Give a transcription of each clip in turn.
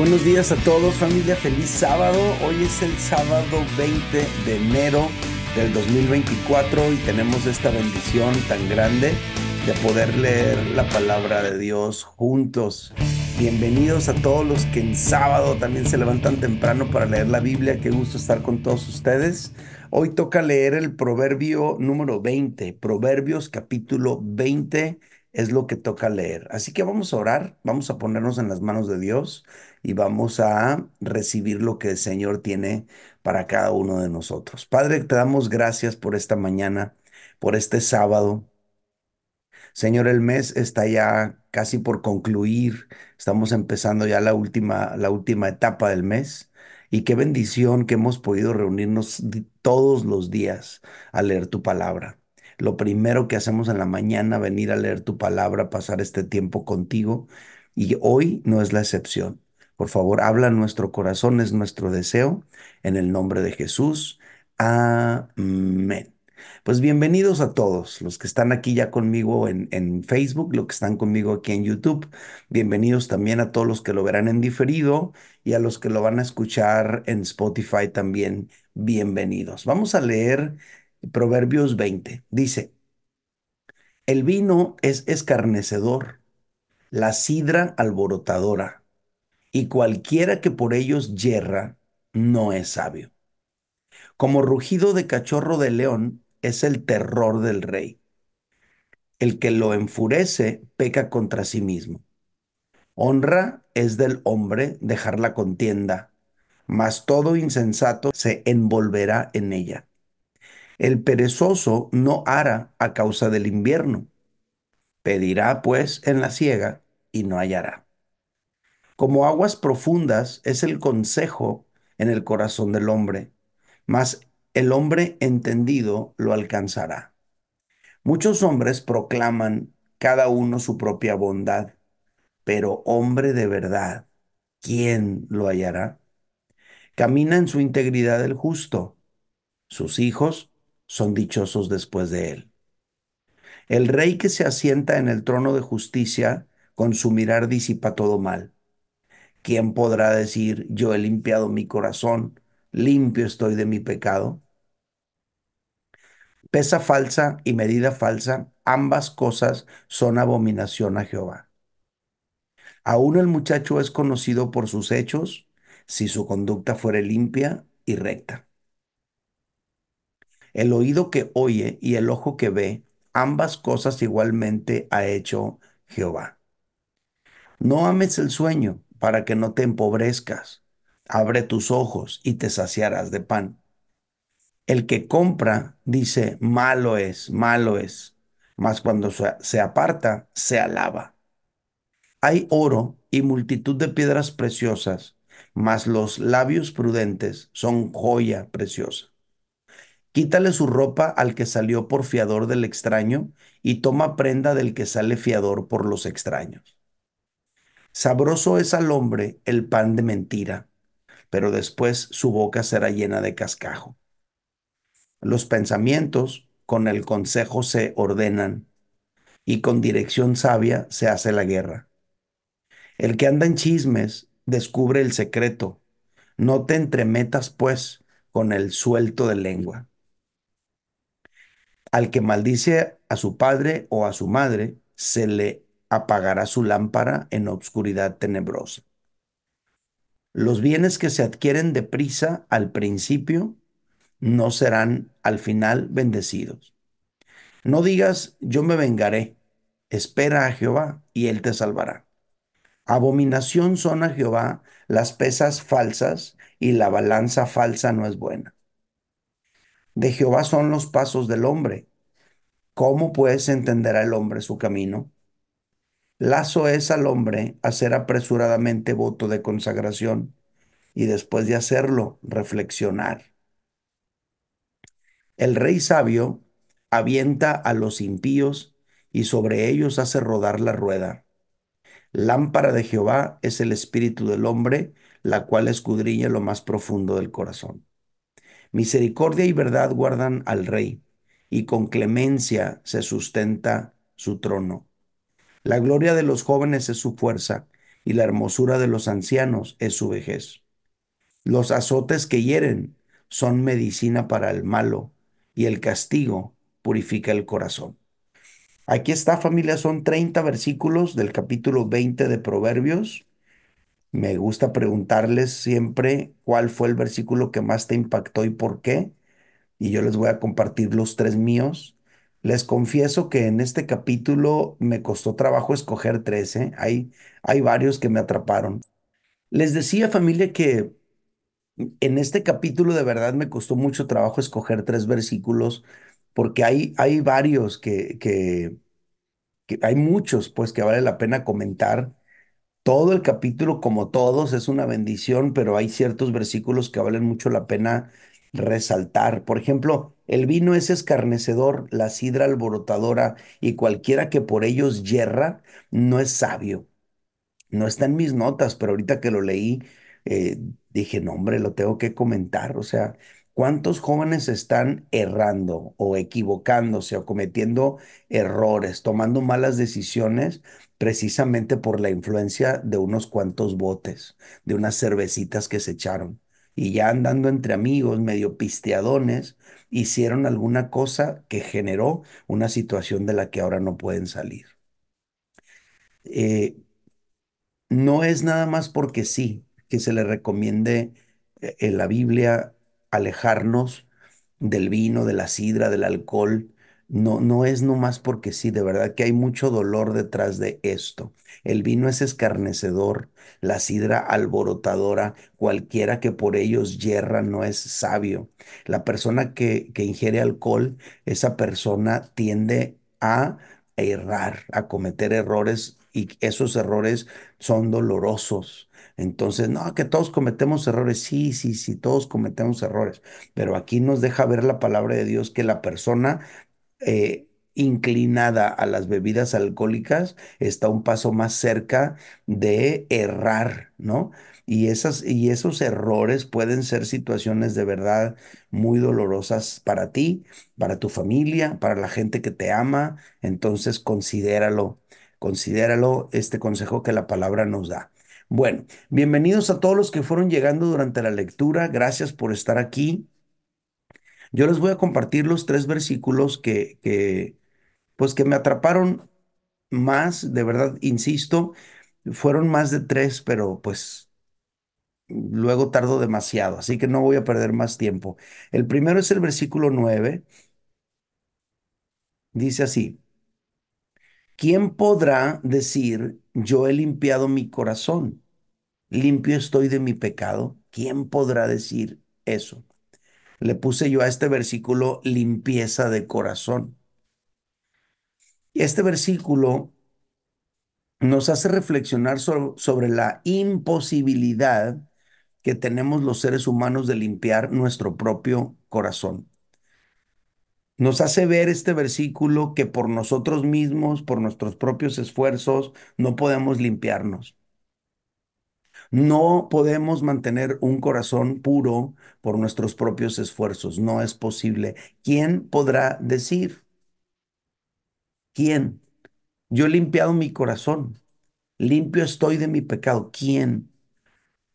Buenos días a todos familia, feliz sábado. Hoy es el sábado 20 de enero del 2024 y tenemos esta bendición tan grande de poder leer la palabra de Dios juntos. Bienvenidos a todos los que en sábado también se levantan temprano para leer la Biblia. Qué gusto estar con todos ustedes. Hoy toca leer el proverbio número 20, Proverbios capítulo 20 es lo que toca leer. Así que vamos a orar, vamos a ponernos en las manos de Dios y vamos a recibir lo que el Señor tiene para cada uno de nosotros. Padre, te damos gracias por esta mañana, por este sábado. Señor, el mes está ya casi por concluir. Estamos empezando ya la última, la última etapa del mes. Y qué bendición que hemos podido reunirnos todos los días a leer tu palabra lo primero que hacemos en la mañana, venir a leer tu palabra, pasar este tiempo contigo. Y hoy no es la excepción. Por favor, habla nuestro corazón, es nuestro deseo. En el nombre de Jesús. Amén. Pues bienvenidos a todos los que están aquí ya conmigo en, en, Facebook, los que están conmigo aquí en YouTube. Bienvenidos también a todos los que lo verán en diferido y a los que lo van a escuchar en Spotify también. Bienvenidos. Vamos a leer Proverbios 20 dice, el vino es escarnecedor, la sidra alborotadora, y cualquiera que por ellos yerra no es sabio. Como rugido de cachorro de león es el terror del rey. El que lo enfurece peca contra sí mismo. Honra es del hombre dejar la contienda, mas todo insensato se envolverá en ella. El perezoso no hará a causa del invierno. Pedirá pues en la siega y no hallará. Como aguas profundas es el consejo en el corazón del hombre, mas el hombre entendido lo alcanzará. Muchos hombres proclaman cada uno su propia bondad, pero hombre de verdad, ¿quién lo hallará? Camina en su integridad el justo. Sus hijos son dichosos después de él. El rey que se asienta en el trono de justicia, con su mirar disipa todo mal. ¿Quién podrá decir, yo he limpiado mi corazón, limpio estoy de mi pecado? Pesa falsa y medida falsa, ambas cosas son abominación a Jehová. Aún el muchacho es conocido por sus hechos, si su conducta fuere limpia y recta. El oído que oye y el ojo que ve, ambas cosas igualmente ha hecho Jehová. No ames el sueño para que no te empobrezcas. Abre tus ojos y te saciarás de pan. El que compra dice, malo es, malo es, mas cuando se aparta, se alaba. Hay oro y multitud de piedras preciosas, mas los labios prudentes son joya preciosa. Quítale su ropa al que salió por fiador del extraño y toma prenda del que sale fiador por los extraños. Sabroso es al hombre el pan de mentira, pero después su boca será llena de cascajo. Los pensamientos con el consejo se ordenan y con dirección sabia se hace la guerra. El que anda en chismes descubre el secreto. No te entremetas, pues, con el suelto de lengua. Al que maldice a su padre o a su madre, se le apagará su lámpara en obscuridad tenebrosa. Los bienes que se adquieren deprisa al principio no serán al final bendecidos. No digas, yo me vengaré. Espera a Jehová y él te salvará. Abominación son a Jehová las pesas falsas y la balanza falsa no es buena. De Jehová son los pasos del hombre. ¿Cómo pues entenderá el hombre su camino? Lazo es al hombre hacer apresuradamente voto de consagración y después de hacerlo, reflexionar. El rey sabio avienta a los impíos y sobre ellos hace rodar la rueda. Lámpara de Jehová es el espíritu del hombre, la cual escudriña lo más profundo del corazón. Misericordia y verdad guardan al rey, y con clemencia se sustenta su trono. La gloria de los jóvenes es su fuerza, y la hermosura de los ancianos es su vejez. Los azotes que hieren son medicina para el malo y el castigo purifica el corazón. Aquí está familia, son 30 versículos del capítulo 20 de Proverbios. Me gusta preguntarles siempre cuál fue el versículo que más te impactó y por qué. Y yo les voy a compartir los tres míos. Les confieso que en este capítulo me costó trabajo escoger tres, ¿eh? Hay, hay varios que me atraparon. Les decía familia que en este capítulo de verdad me costó mucho trabajo escoger tres versículos porque hay, hay varios que, que, que hay muchos pues que vale la pena comentar. Todo el capítulo, como todos, es una bendición, pero hay ciertos versículos que valen mucho la pena resaltar. Por ejemplo, el vino es escarnecedor, la sidra alborotadora y cualquiera que por ellos yerra no es sabio. No está en mis notas, pero ahorita que lo leí, eh, dije, no, hombre, lo tengo que comentar. O sea, ¿cuántos jóvenes están errando o equivocándose o cometiendo errores, tomando malas decisiones precisamente por la influencia de unos cuantos botes, de unas cervecitas que se echaron? Y ya andando entre amigos, medio pisteadones, hicieron alguna cosa que generó una situación de la que ahora no pueden salir. Eh, no es nada más porque sí que se le recomiende eh, en la Biblia alejarnos del vino, de la sidra, del alcohol. No, no es nomás porque sí, de verdad que hay mucho dolor detrás de esto. El vino es escarnecedor, la sidra alborotadora, cualquiera que por ellos yerra no es sabio. La persona que, que ingiere alcohol, esa persona tiende a errar, a cometer errores y esos errores son dolorosos. Entonces, no, que todos cometemos errores. Sí, sí, sí, todos cometemos errores. Pero aquí nos deja ver la palabra de Dios que la persona eh, inclinada a las bebidas alcohólicas está un paso más cerca de errar, ¿no? Y, esas, y esos errores pueden ser situaciones de verdad muy dolorosas para ti, para tu familia, para la gente que te ama. Entonces, considéralo, considéralo este consejo que la palabra nos da. Bueno, bienvenidos a todos los que fueron llegando durante la lectura. Gracias por estar aquí. Yo les voy a compartir los tres versículos que, pues que me atraparon más, de verdad, insisto, fueron más de tres, pero pues luego tardo demasiado, así que no voy a perder más tiempo. El primero es el versículo 9. Dice así, ¿quién podrá decir, yo he limpiado mi corazón, limpio estoy de mi pecado? ¿Quién podrá decir eso? Le puse yo a este versículo limpieza de corazón. Y este versículo nos hace reflexionar so- sobre la imposibilidad que tenemos los seres humanos de limpiar nuestro propio corazón. Nos hace ver este versículo que por nosotros mismos, por nuestros propios esfuerzos, no podemos limpiarnos. No podemos mantener un corazón puro por nuestros propios esfuerzos. No es posible. ¿Quién podrá decir? ¿Quién? Yo he limpiado mi corazón. Limpio estoy de mi pecado. ¿Quién?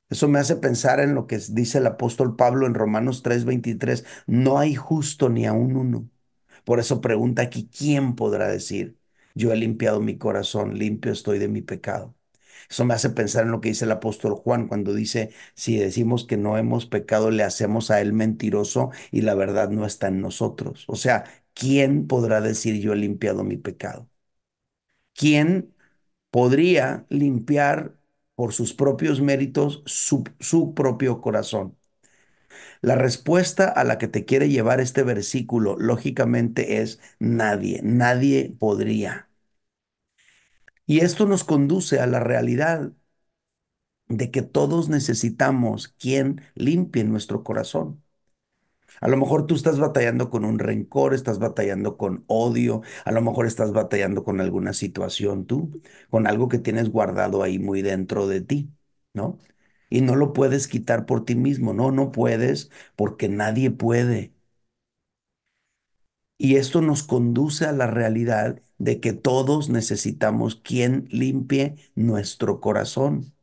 Eso me hace pensar en lo que dice el apóstol Pablo en Romanos 3:23. No hay justo ni aun uno. Por eso pregunta aquí, ¿quién podrá decir? Yo he limpiado mi corazón, limpio estoy de mi pecado. Eso me hace pensar en lo que dice el apóstol Juan cuando dice, si decimos que no hemos pecado, le hacemos a él mentiroso y la verdad no está en nosotros. O sea, ¿quién podrá decir yo he limpiado mi pecado? ¿Quién podría limpiar por sus propios méritos su, su propio corazón? La respuesta a la que te quiere llevar este versículo, lógicamente, es nadie, nadie podría. Y esto nos conduce a la realidad de que todos necesitamos quien limpie nuestro corazón. A lo mejor tú estás batallando con un rencor, estás batallando con odio, a lo mejor estás batallando con alguna situación tú, con algo que tienes guardado ahí muy dentro de ti, ¿no? Y no lo puedes quitar por ti mismo, no, no puedes porque nadie puede. Y esto nos conduce a la realidad de que todos necesitamos quien limpie nuestro corazón.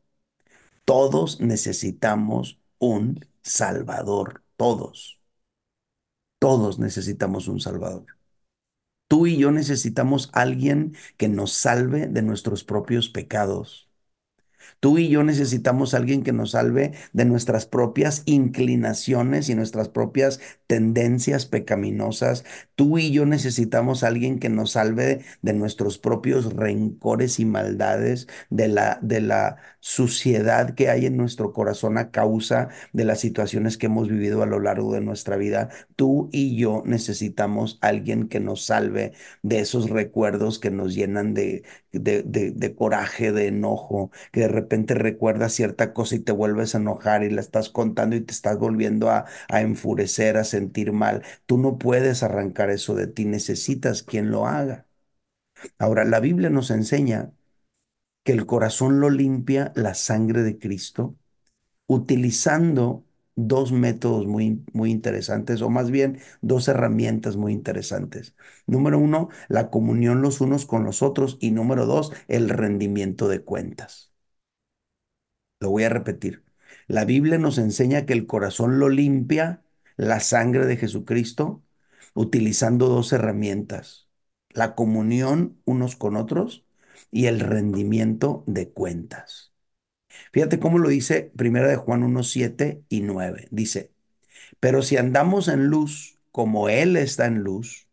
Todos necesitamos un Salvador, todos. Todos necesitamos un Salvador. Tú y yo necesitamos alguien que nos salve de nuestros propios pecados. Tú y yo necesitamos alguien que nos salve de nuestras propias inclinaciones y nuestras propias tendencias pecaminosas. Tú y yo necesitamos alguien que nos salve de nuestros propios rencores y maldades, de la, de la suciedad que hay en nuestro corazón a causa de las situaciones que hemos vivido a lo largo de nuestra vida. Tú y yo necesitamos alguien que nos salve de esos recuerdos que nos llenan de, de, de, de coraje, de enojo, que de repente recuerdas cierta cosa y te vuelves a enojar y la estás contando y te estás volviendo a, a enfurecer, a sentir mal. Tú no puedes arrancar eso de ti, necesitas quien lo haga. Ahora, la Biblia nos enseña que el corazón lo limpia la sangre de Cristo utilizando dos métodos muy, muy interesantes, o más bien dos herramientas muy interesantes. Número uno, la comunión los unos con los otros y número dos, el rendimiento de cuentas. Lo voy a repetir. La Biblia nos enseña que el corazón lo limpia la sangre de Jesucristo utilizando dos herramientas, la comunión unos con otros y el rendimiento de cuentas. Fíjate cómo lo dice Primera de Juan 1, 7 y 9. Dice, pero si andamos en luz como Él está en luz,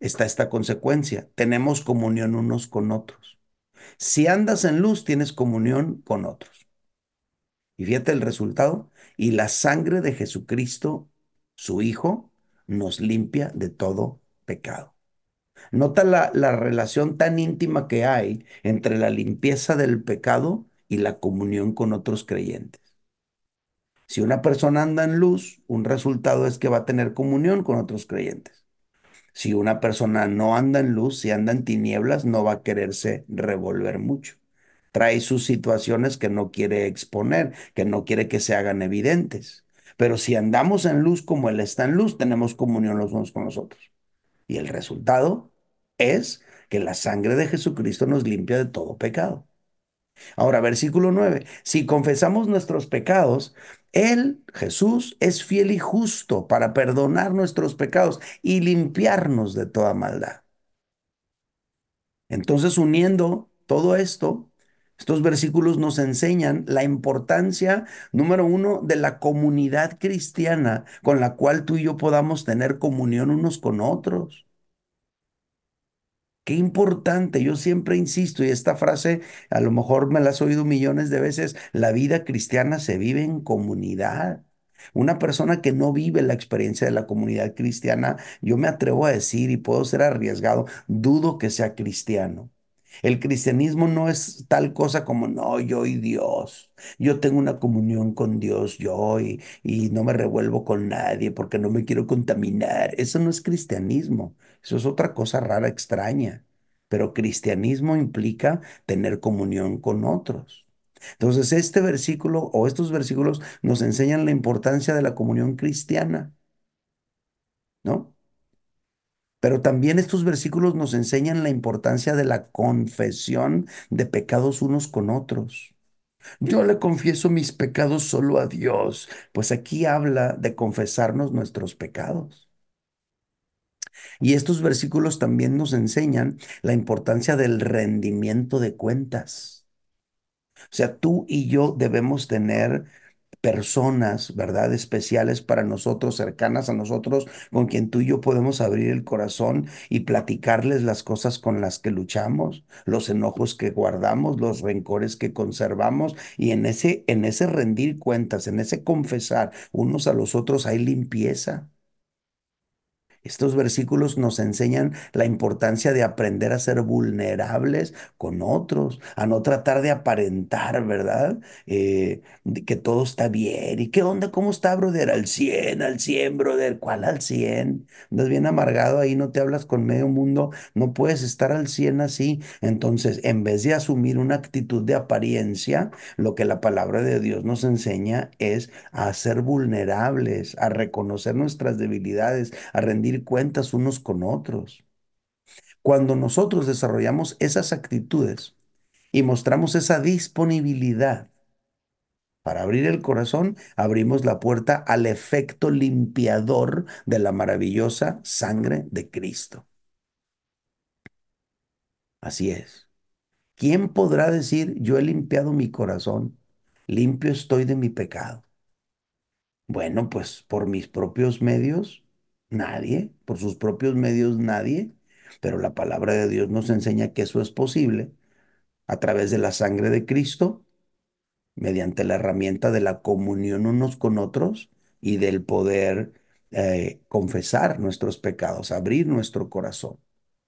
está esta consecuencia. Tenemos comunión unos con otros. Si andas en luz, tienes comunión con otros. Y fíjate el resultado. Y la sangre de Jesucristo, su Hijo, nos limpia de todo pecado. Nota la, la, relación tan íntima que hay entre la limpieza del pecado y la comunión con otros creyentes. Si una persona anda en luz, un resultado es que va a tener comunión con otros creyentes. Si una persona no anda en luz, si anda en tinieblas, no va a quererse revolver mucho. Trae sus situaciones que no quiere exponer, que no quiere que se hagan evidentes. Pero si andamos en luz como Él está en luz, tenemos comunión los unos con los otros. Y el resultado es que la sangre de Jesucristo nos limpia de todo pecado. Ahora, versículo 9. Si confesamos nuestros pecados, Él, Jesús, es fiel y justo para perdonar nuestros pecados y limpiarnos de toda maldad. Entonces, uniendo todo esto, estos versículos nos enseñan la importancia, número uno, de la comunidad cristiana con la cual tú y yo podamos tener comunión unos con otros. Qué importante, yo siempre insisto, y esta frase a lo mejor me la has oído millones de veces, la vida cristiana se vive en comunidad. Una persona que no vive la experiencia de la comunidad cristiana, yo me atrevo a decir y puedo ser arriesgado, dudo que sea cristiano. El cristianismo no es tal cosa como, no, yo y Dios. Yo tengo una comunión con Dios, yo y, y, no me revuelvo con nadie porque no me quiero contaminar. Eso no es cristianismo. Eso es otra cosa rara, extraña. Pero cristianismo implica tener comunión con otros. Entonces, este versículo o estos versículos nos enseñan la importancia de la comunión cristiana. ¿No? Pero también estos versículos nos enseñan la importancia de la confesión de pecados unos con otros. Yo le confieso mis pecados solo a Dios, pues aquí habla de confesarnos nuestros pecados. Y estos versículos también nos enseñan la importancia del rendimiento de cuentas. O sea, tú y yo debemos tener personas, ¿verdad? Especiales para nosotros, cercanas a nosotros, con quien tú y yo podemos abrir el corazón y platicarles las cosas con las que luchamos, los enojos que guardamos, los rencores que conservamos y en ese en ese rendir cuentas, en ese confesar unos a los otros hay limpieza. Estos versículos nos enseñan la importancia de aprender a ser vulnerables con otros, a no tratar de aparentar, ¿verdad? Eh, que todo está bien. ¿Y qué onda? ¿Cómo está, brother? Al 100, al 100, brother. ¿Cuál al 100? Andas bien amargado ahí, no te hablas con medio mundo, no puedes estar al 100 así. Entonces, en vez de asumir una actitud de apariencia, lo que la palabra de Dios nos enseña es a ser vulnerables, a reconocer nuestras debilidades, a rendir cuentas unos con otros. Cuando nosotros desarrollamos esas actitudes y mostramos esa disponibilidad para abrir el corazón, abrimos la puerta al efecto limpiador de la maravillosa sangre de Cristo. Así es. ¿Quién podrá decir, yo he limpiado mi corazón, limpio estoy de mi pecado? Bueno, pues por mis propios medios, nadie, por sus propios medios, nadie, pero la palabra de Dios nos enseña que eso es posible a través de la sangre de Cristo mediante la herramienta de la comunión unos con otros y del poder eh, confesar nuestros pecados, abrir nuestro corazón.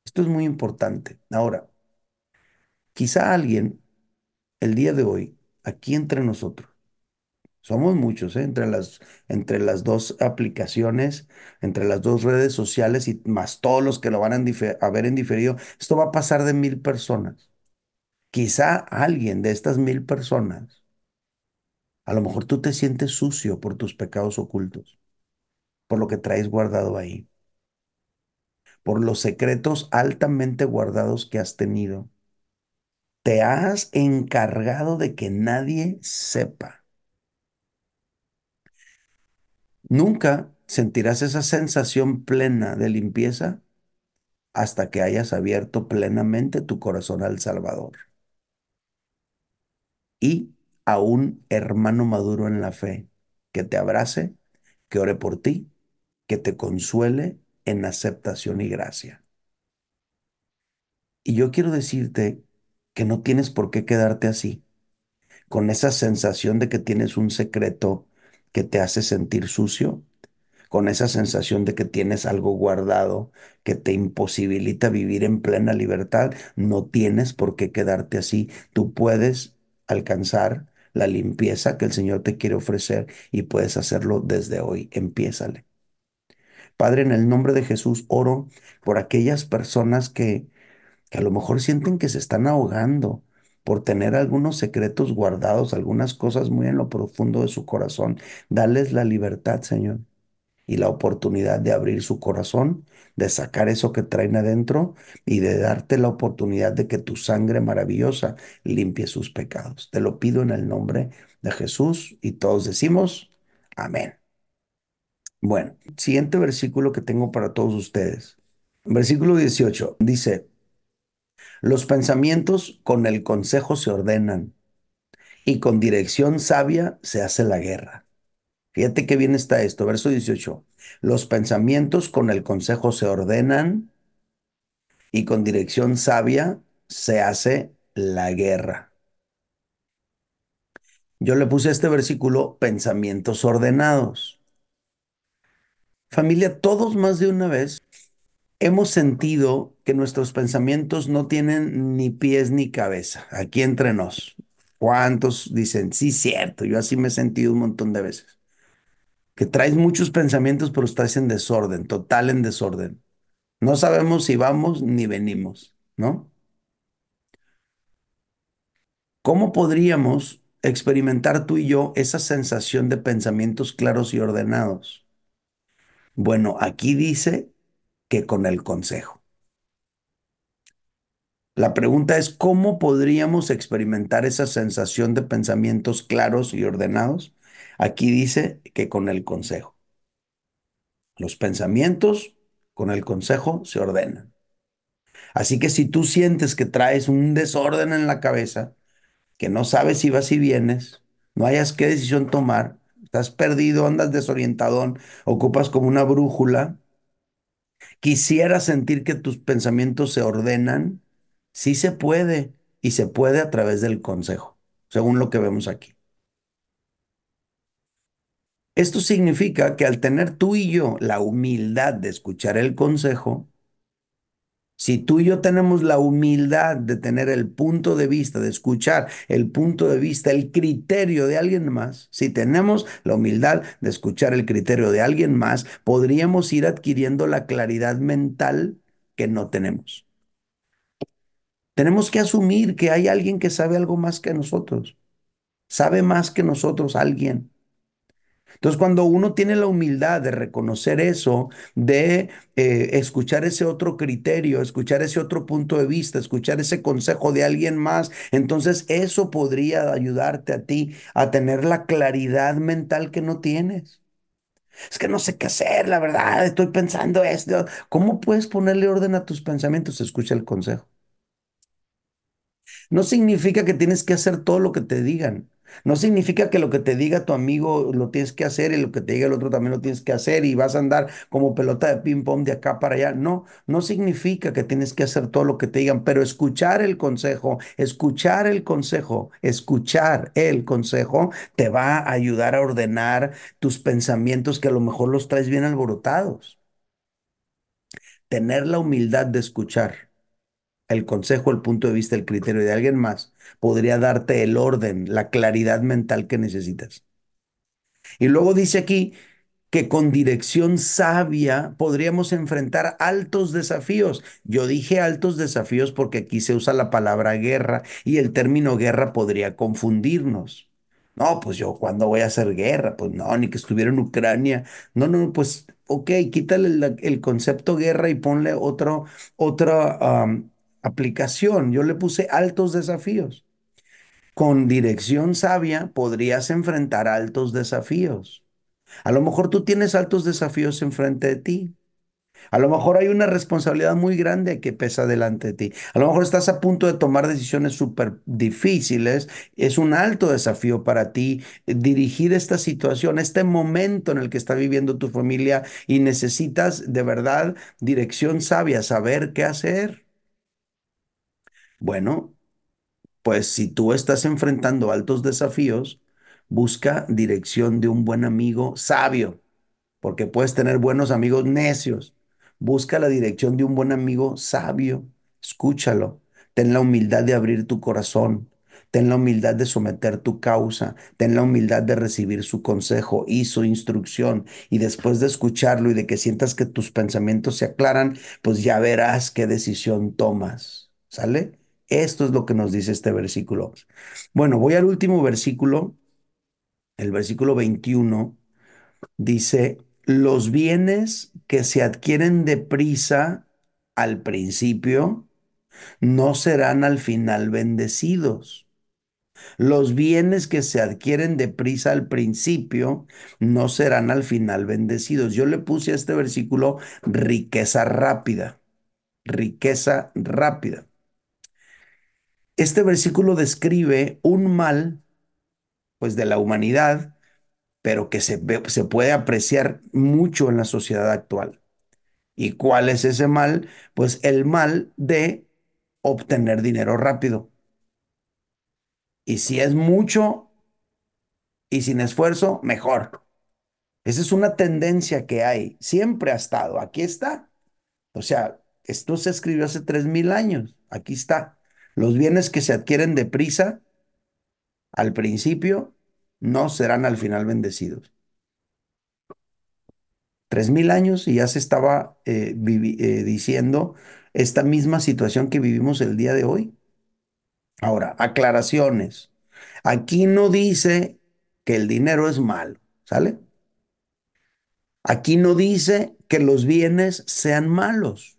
Esto es muy importante. Ahora, quizá alguien el día de hoy, aquí entre nosotros, somos muchos, ¿eh? entre, las, entre las dos aplicaciones, entre las dos redes sociales y más todos los que lo van a, a ver en diferido, esto va a pasar de mil personas. Quizá alguien de estas mil personas a lo mejor tú te sientes sucio por tus pecados ocultos, por lo que traes guardado ahí, por los secretos altamente guardados que has tenido. Te has encargado de que nadie sepa. Nunca sentirás esa sensación plena de limpieza hasta que hayas abierto plenamente tu corazón al Salvador. Y a un hermano maduro en la fe que te abrace, que ore por ti, que te consuele en aceptación y gracia. Y yo quiero decirte que no tienes por qué quedarte así, con esa sensación de que tienes un secreto que te hace sentir sucio, con esa sensación de que tienes algo guardado que te imposibilita vivir en plena libertad, no tienes por qué quedarte así. Tú puedes alcanzar la limpieza que el Señor te quiere ofrecer y puedes hacerlo desde hoy. Empiézale. Padre, en el nombre de Jesús, oro por aquellas personas que, que a lo mejor sienten que se están ahogando por tener algunos secretos guardados, algunas cosas muy en lo profundo de su corazón. Dales la libertad, Señor y la oportunidad de abrir su corazón, de sacar eso que traen adentro y de darte la oportunidad de que tu sangre maravillosa limpie sus pecados. Te lo pido en el nombre de Jesús y todos decimos amén. Bueno, siguiente versículo que tengo para todos ustedes. Versículo 18 dice, los pensamientos con el consejo se ordenan y con dirección sabia se hace la guerra. Fíjate qué bien está esto, verso 18. Los pensamientos con el consejo se ordenan y con dirección sabia se hace la guerra. Yo le puse a este versículo pensamientos ordenados. Familia, todos más de una vez hemos sentido que nuestros pensamientos no tienen ni pies ni cabeza, aquí entre nos. ¿Cuántos dicen, sí, cierto, yo así me he sentido un montón de veces? que traes muchos pensamientos, pero estás en desorden, total en desorden. No sabemos si vamos ni venimos, ¿no? ¿Cómo podríamos experimentar tú y yo esa sensación de pensamientos claros y ordenados? Bueno, aquí dice que con el consejo. La pregunta es, ¿cómo podríamos experimentar esa sensación de pensamientos claros y ordenados? Aquí dice que con el consejo. Los pensamientos con el consejo se ordenan. Así que si tú sientes que traes un desorden en la cabeza, que no sabes si vas y vienes, no hayas qué decisión tomar, estás perdido, andas desorientado, ocupas como una brújula, quisieras sentir que tus pensamientos se ordenan, sí se puede y se puede a través del consejo, según lo que vemos aquí. Esto significa que al tener tú y yo la humildad de escuchar el consejo, si tú y yo tenemos la humildad de tener el punto de vista, de escuchar el punto de vista, el criterio de alguien más, si tenemos la humildad de escuchar el criterio de alguien más, podríamos ir adquiriendo la claridad mental que no tenemos. Tenemos que asumir que hay alguien que sabe algo más que nosotros. Sabe más que nosotros alguien. Entonces, cuando uno tiene la humildad de reconocer eso, de eh, escuchar ese otro criterio, escuchar ese otro punto de vista, escuchar ese consejo de alguien más, entonces eso podría ayudarte a ti a tener la claridad mental que no tienes. Es que no sé qué hacer, la verdad, estoy pensando esto. ¿Cómo puedes ponerle orden a tus pensamientos? Escucha el consejo. No significa que tienes que hacer todo lo que te digan. No significa que lo que te diga tu amigo lo tienes que hacer y lo que te diga el otro también lo tienes que hacer y vas a andar como pelota de ping pong de acá para allá. No, no significa que tienes que hacer todo lo que te digan, pero escuchar el consejo, escuchar el consejo, escuchar el consejo te va a ayudar a ordenar tus pensamientos que a lo mejor los traes bien alborotados. Tener la humildad de escuchar el consejo, el punto de vista, el criterio de alguien más, podría darte el orden, la claridad mental que necesitas. Y luego dice aquí que con dirección sabia podríamos enfrentar altos desafíos. Yo dije altos desafíos porque aquí se usa la palabra guerra y el término guerra podría confundirnos. No, pues yo, ¿cuándo voy a hacer guerra? Pues no, ni que estuviera en Ucrania. No, no, pues, ok, quítale el, el concepto guerra y ponle otro, otra aplicación. Yo le puse altos desafíos. Con dirección sabia podrías enfrentar altos desafíos. A lo mejor tú tienes altos desafíos enfrente de ti. A lo mejor hay una responsabilidad muy grande que pesa delante de ti. A lo mejor estás a punto de tomar decisiones súper difíciles. Es un alto desafío para ti dirigir esta situación, este momento en el que está viviendo tu familia y necesitas de verdad dirección sabia, saber qué hacer. Bueno, pues si tú estás enfrentando altos desafíos, busca dirección de un buen amigo sabio, porque puedes tener buenos amigos necios. Busca la dirección de un buen amigo sabio, escúchalo. Ten la humildad de abrir tu corazón. Ten la humildad de someter tu causa. Ten la humildad de recibir su consejo y su instrucción. Y después de escucharlo y de que sientas que tus pensamientos se aclaran, pues ya verás qué decisión tomas. ¿Sale? Esto es lo que nos dice este versículo. Bueno, voy al último versículo, el versículo 21, dice, los bienes que se adquieren deprisa al principio no serán al final bendecidos. Los bienes que se adquieren deprisa al principio no serán al final bendecidos. Yo le puse a este versículo riqueza rápida, riqueza rápida. Este versículo describe un mal, pues de la humanidad, pero que se, se puede apreciar mucho en la sociedad actual. ¿Y cuál es ese mal? Pues el mal de obtener dinero rápido. Y si es mucho y sin esfuerzo, mejor. Esa es una tendencia que hay, siempre ha estado, aquí está. O sea, esto se escribió hace tres mil años, aquí está. Los bienes que se adquieren deprisa al principio no serán al final bendecidos. Tres mil años y ya se estaba eh, eh, diciendo esta misma situación que vivimos el día de hoy. Ahora, aclaraciones. Aquí no dice que el dinero es malo, ¿sale? Aquí no dice que los bienes sean malos.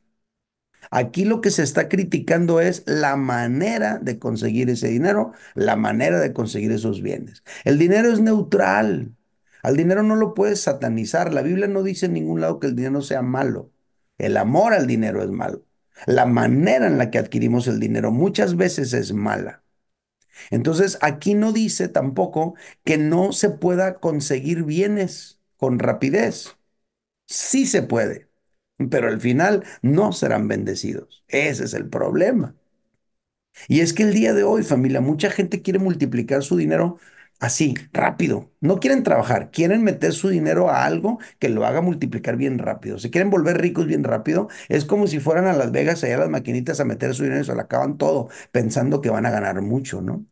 Aquí lo que se está criticando es la manera de conseguir ese dinero, la manera de conseguir esos bienes. El dinero es neutral. Al dinero no lo puedes satanizar. La Biblia no dice en ningún lado que el dinero sea malo. El amor al dinero es malo. La manera en la que adquirimos el dinero muchas veces es mala. Entonces, aquí no dice tampoco que no se pueda conseguir bienes con rapidez. Sí se puede pero al final no serán bendecidos. Ese es el problema. Y es que el día de hoy, familia, mucha gente quiere multiplicar su dinero así, rápido. No quieren trabajar, quieren meter su dinero a algo que lo haga multiplicar bien rápido. Se quieren volver ricos bien rápido. Es como si fueran a Las Vegas allá a las maquinitas a meter su dinero y se lo acaban todo pensando que van a ganar mucho, ¿no?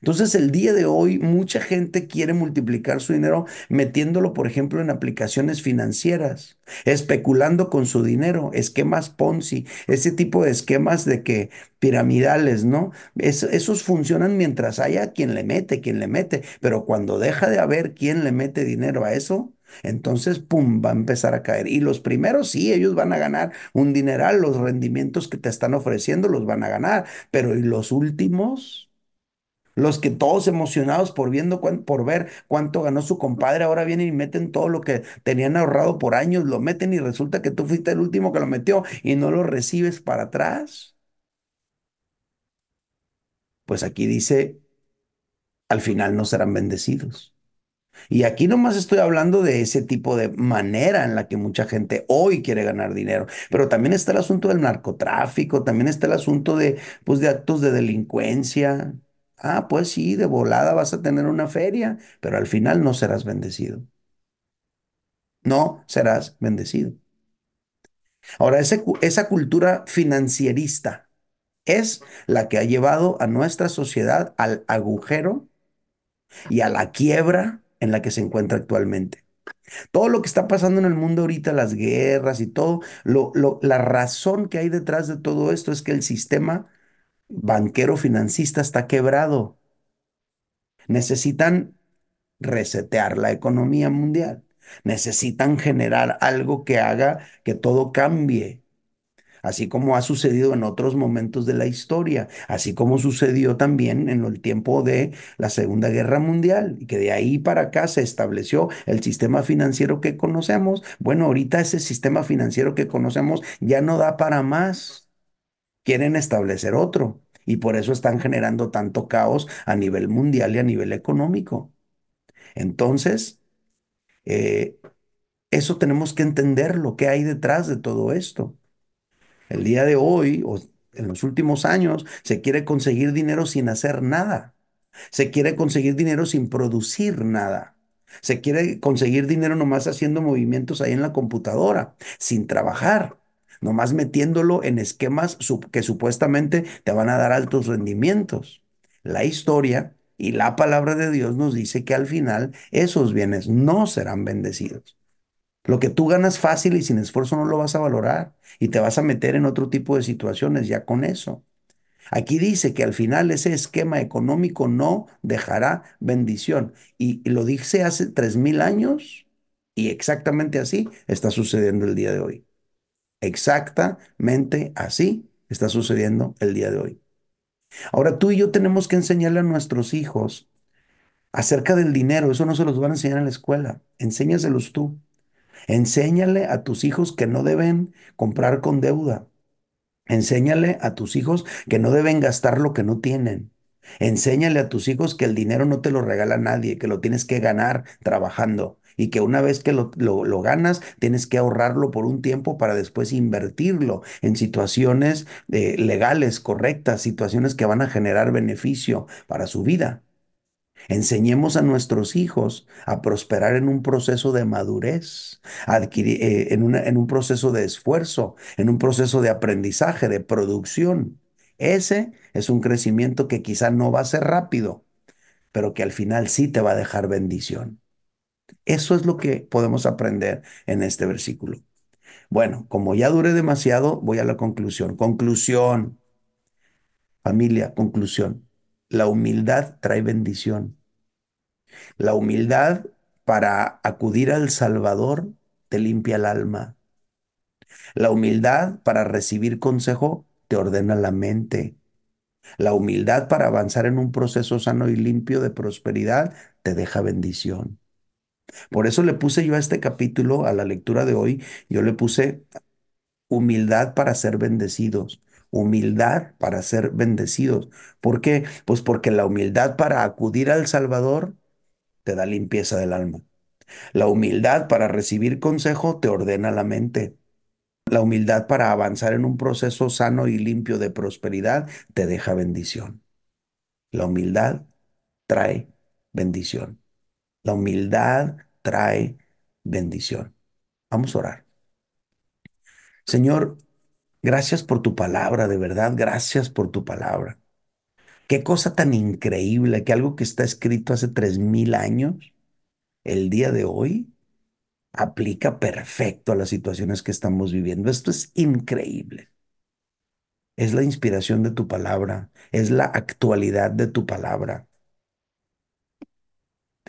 Entonces, el día de hoy, mucha gente quiere multiplicar su dinero metiéndolo, por ejemplo, en aplicaciones financieras, especulando con su dinero, esquemas Ponzi, ese tipo de esquemas de que piramidales, ¿no? Es- esos funcionan mientras haya quien le mete, quien le mete, pero cuando deja de haber quien le mete dinero a eso, entonces, pum, va a empezar a caer. Y los primeros, sí, ellos van a ganar un dineral, los rendimientos que te están ofreciendo los van a ganar, pero ¿y los últimos? Los que todos emocionados por viendo por ver cuánto ganó su compadre, ahora vienen y meten todo lo que tenían ahorrado por años, lo meten y resulta que tú fuiste el último que lo metió y no lo recibes para atrás. Pues aquí dice, al final no serán bendecidos. Y aquí nomás estoy hablando de ese tipo de manera en la que mucha gente hoy quiere ganar dinero, pero también está el asunto del narcotráfico, también está el asunto de, pues, de actos de delincuencia. Ah, pues sí, de volada vas a tener una feria, pero al final no serás bendecido. No serás bendecido. Ahora, ese esa cultura financierista es la que ha llevado a nuestra sociedad al agujero y a la quiebra en la que se encuentra actualmente. Todo lo que está pasando en el mundo ahorita, las guerras y todo, lo, lo- la razón que hay detrás de todo esto es que el sistema banquero financista está quebrado. Necesitan resetear la economía mundial. Necesitan generar algo que haga que todo cambie así como ha sucedido en otros momentos de la historia, así como sucedió también en el tiempo de la Segunda Guerra Mundial, y que de ahí para acá se estableció el sistema financiero que conocemos. Bueno, ahorita ese sistema financiero que conocemos ya no da para más. Quieren establecer otro. Y por eso están generando tanto caos a nivel mundial y a nivel económico. Entonces, eh, eso tenemos que entender lo que hay detrás de todo esto. El día de hoy, o en los últimos años, se quiere conseguir dinero sin hacer nada. Se quiere conseguir dinero sin producir nada. Se quiere conseguir dinero nomás haciendo movimientos ahí en la computadora, sin trabajar, nomás metiéndolo en esquemas que supuestamente te van a dar altos rendimientos. La historia y la palabra de Dios nos dice que al final esos bienes no serán bendecidos. Lo que tú ganas fácil y sin esfuerzo no lo vas a valorar y te vas a meter en otro tipo de situaciones ya con eso. Aquí dice que al final ese esquema económico no dejará bendición. Y, y lo dice hace tres mil años y exactamente así está sucediendo el día de hoy. Exactamente así está sucediendo el día de hoy. Ahora tú y yo tenemos que enseñarle a nuestros hijos acerca del dinero. Eso no se los van a enseñar en la escuela. Enséñaselos tú. Enséñale a tus hijos que no deben comprar con deuda. Enséñale a tus hijos que no deben gastar lo que no tienen. Enséñale a tus hijos que el dinero no te lo regala nadie, que lo tienes que ganar trabajando y que una vez que lo, lo- ganas, tienes que ahorrarlo por un tiempo para después invertirlo en situaciones eh, legales, correctas, situaciones que van a generar beneficio para su vida. Enseñemos a nuestros hijos a prosperar en un proceso de madurez, adquirir, eh, en en un proceso de esfuerzo, en un proceso de aprendizaje, de producción. Ese es un crecimiento que quizá no va a ser rápido, pero que al final sí te va a dejar bendición. Eso es lo que podemos aprender en este versículo. Bueno, como ya duré demasiado, voy a la conclusión. Conclusión, familia, conclusión. La humildad trae bendición. La humildad para acudir al Salvador te limpia el alma. La humildad para recibir consejo te ordena la mente. La humildad para avanzar en un proceso sano y limpio de prosperidad te deja bendición. Por eso le puse yo a este capítulo, a la lectura de hoy, yo le puse humildad para ser bendecidos. Humildad para ser bendecidos. ¿Por qué? Pues porque la humildad para acudir al Salvador te da limpieza del alma. La humildad para recibir consejo te ordena la mente. La humildad para avanzar en un proceso sano y limpio de prosperidad te deja bendición. La humildad trae bendición. La humildad trae bendición. Vamos a orar. Señor, gracias por tu palabra, de verdad, gracias por tu palabra. Qué cosa tan increíble que algo que está escrito hace tres mil años, el día de hoy, aplica perfecto a las situaciones que estamos viviendo. Esto es increíble. Es la inspiración de tu palabra, es la actualidad de tu palabra.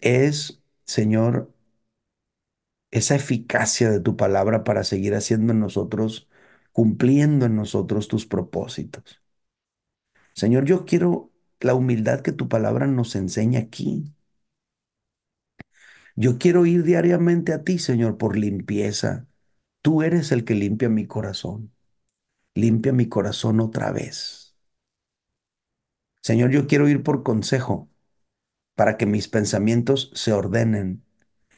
Es, Señor, esa eficacia de tu palabra para seguir haciendo en nosotros, cumpliendo en nosotros tus propósitos. Señor, yo quiero la humildad que tu palabra nos enseña aquí. Yo quiero ir diariamente a ti, Señor, por limpieza. Tú eres el que limpia mi corazón. Limpia mi corazón otra vez. Señor, yo quiero ir por consejo para que mis pensamientos se ordenen.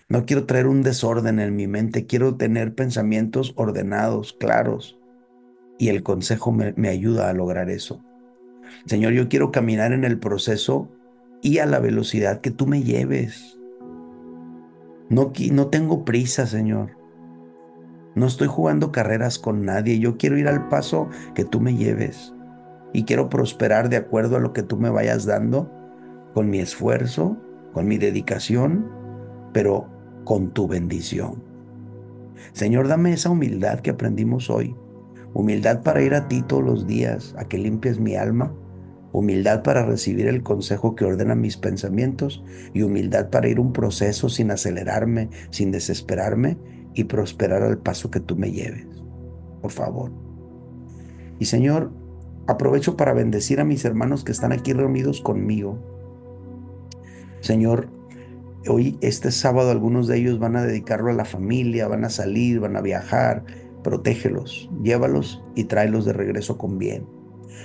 No quiero traer un desorden en mi mente, quiero tener pensamientos ordenados, claros. Y el consejo me, ayuda a lograr eso. Señor, yo quiero caminar en el proceso y a la velocidad que tú me lleves. No, no tengo prisa, Señor. No estoy jugando carreras con nadie. Yo quiero ir al paso que tú me lleves. Y quiero prosperar de acuerdo a lo que tú me vayas dando, con mi esfuerzo, con mi dedicación, pero con tu bendición. Señor, dame esa humildad que aprendimos hoy. Humildad para ir a ti todos los días, a que limpies mi alma humildad para recibir el consejo que ordena mis pensamientos y humildad para ir un proceso sin acelerarme, sin desesperarme y prosperar al paso que tú me lleves. Por favor. Y Señor, aprovecho para bendecir a mis hermanos que están aquí reunidos conmigo. Señor, hoy, este sábado, algunos de ellos van a dedicarlo a la familia, van a salir, van a viajar. Protégelos, llévalos y tráelos de regreso con bien.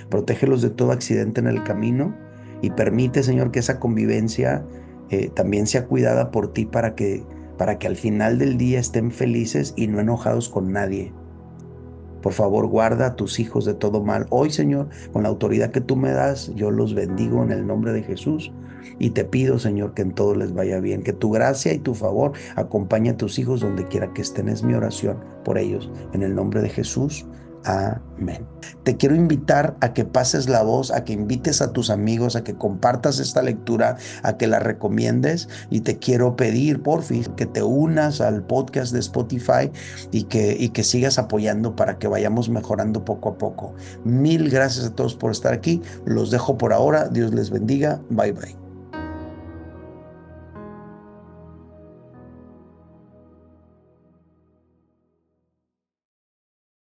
Protégelos de todo accidente en el camino y permite, Señor, que esa convivencia eh, también sea cuidada por ti para que, para que al final del día estén felices y no enojados con nadie. Por favor, guarda a tus hijos de todo mal. Hoy, Señor, con la autoridad que tú me das, yo los bendigo en el nombre de Jesús. Y te pido, Señor, que en todo les vaya bien, que tu gracia y tu favor acompañe a tus hijos donde quiera que estén. Es mi oración por ellos. En el nombre de Jesús. Amén. Te quiero invitar a que pases la voz, a que invites a tus amigos, a que compartas esta lectura, a que la recomiendes y te quiero pedir, por fin, que te unas al podcast de Spotify y que, y que sigas apoyando para que vayamos mejorando poco a poco. Mil gracias a todos por estar aquí. Los dejo por ahora. Dios les bendiga. Bye bye.